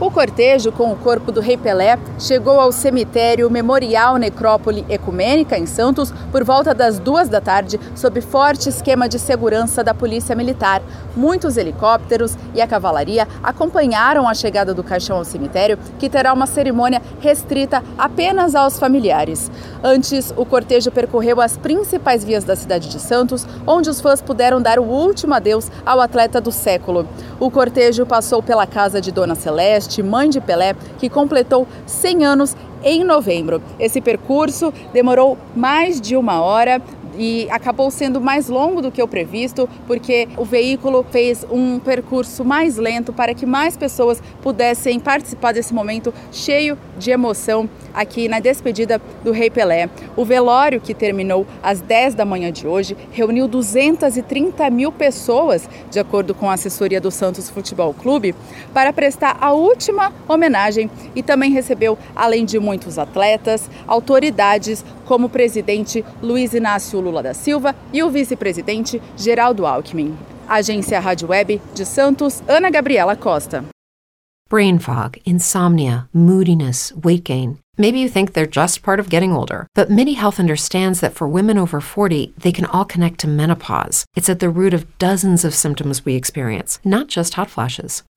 O cortejo com o corpo do Rei Pelé chegou ao cemitério Memorial Necrópole Ecumênica, em Santos, por volta das duas da tarde, sob forte esquema de segurança da Polícia Militar. Muitos helicópteros e a cavalaria acompanharam a chegada do caixão ao cemitério, que terá uma cerimônia restrita apenas aos familiares. Antes, o cortejo percorreu as principais vias da cidade de Santos, onde os fãs puderam dar o último adeus ao atleta do século. O cortejo passou pela casa de Dona Celeste mãe de Pelé, que completou 100 anos em novembro. Esse percurso demorou mais de uma hora, e acabou sendo mais longo do que o previsto, porque o veículo fez um percurso mais lento para que mais pessoas pudessem participar desse momento cheio de emoção aqui na despedida do Rei Pelé. O velório, que terminou às 10 da manhã de hoje, reuniu 230 mil pessoas, de acordo com a assessoria do Santos Futebol Clube, para prestar a última homenagem e também recebeu, além de muitos atletas, autoridades como o presidente Luiz Inácio Lula da Silva e o vice-presidente Geraldo Alckmin. Agência Rádio Web de Santos, Ana Gabriela Costa. Brain fog, insomnia, moodiness, weight gain. Maybe you think they're just part of getting older, but MIDI Health understands that for women over 40, they can all connect to menopause. It's at the root of dozens of symptoms we experience, not just hot flashes.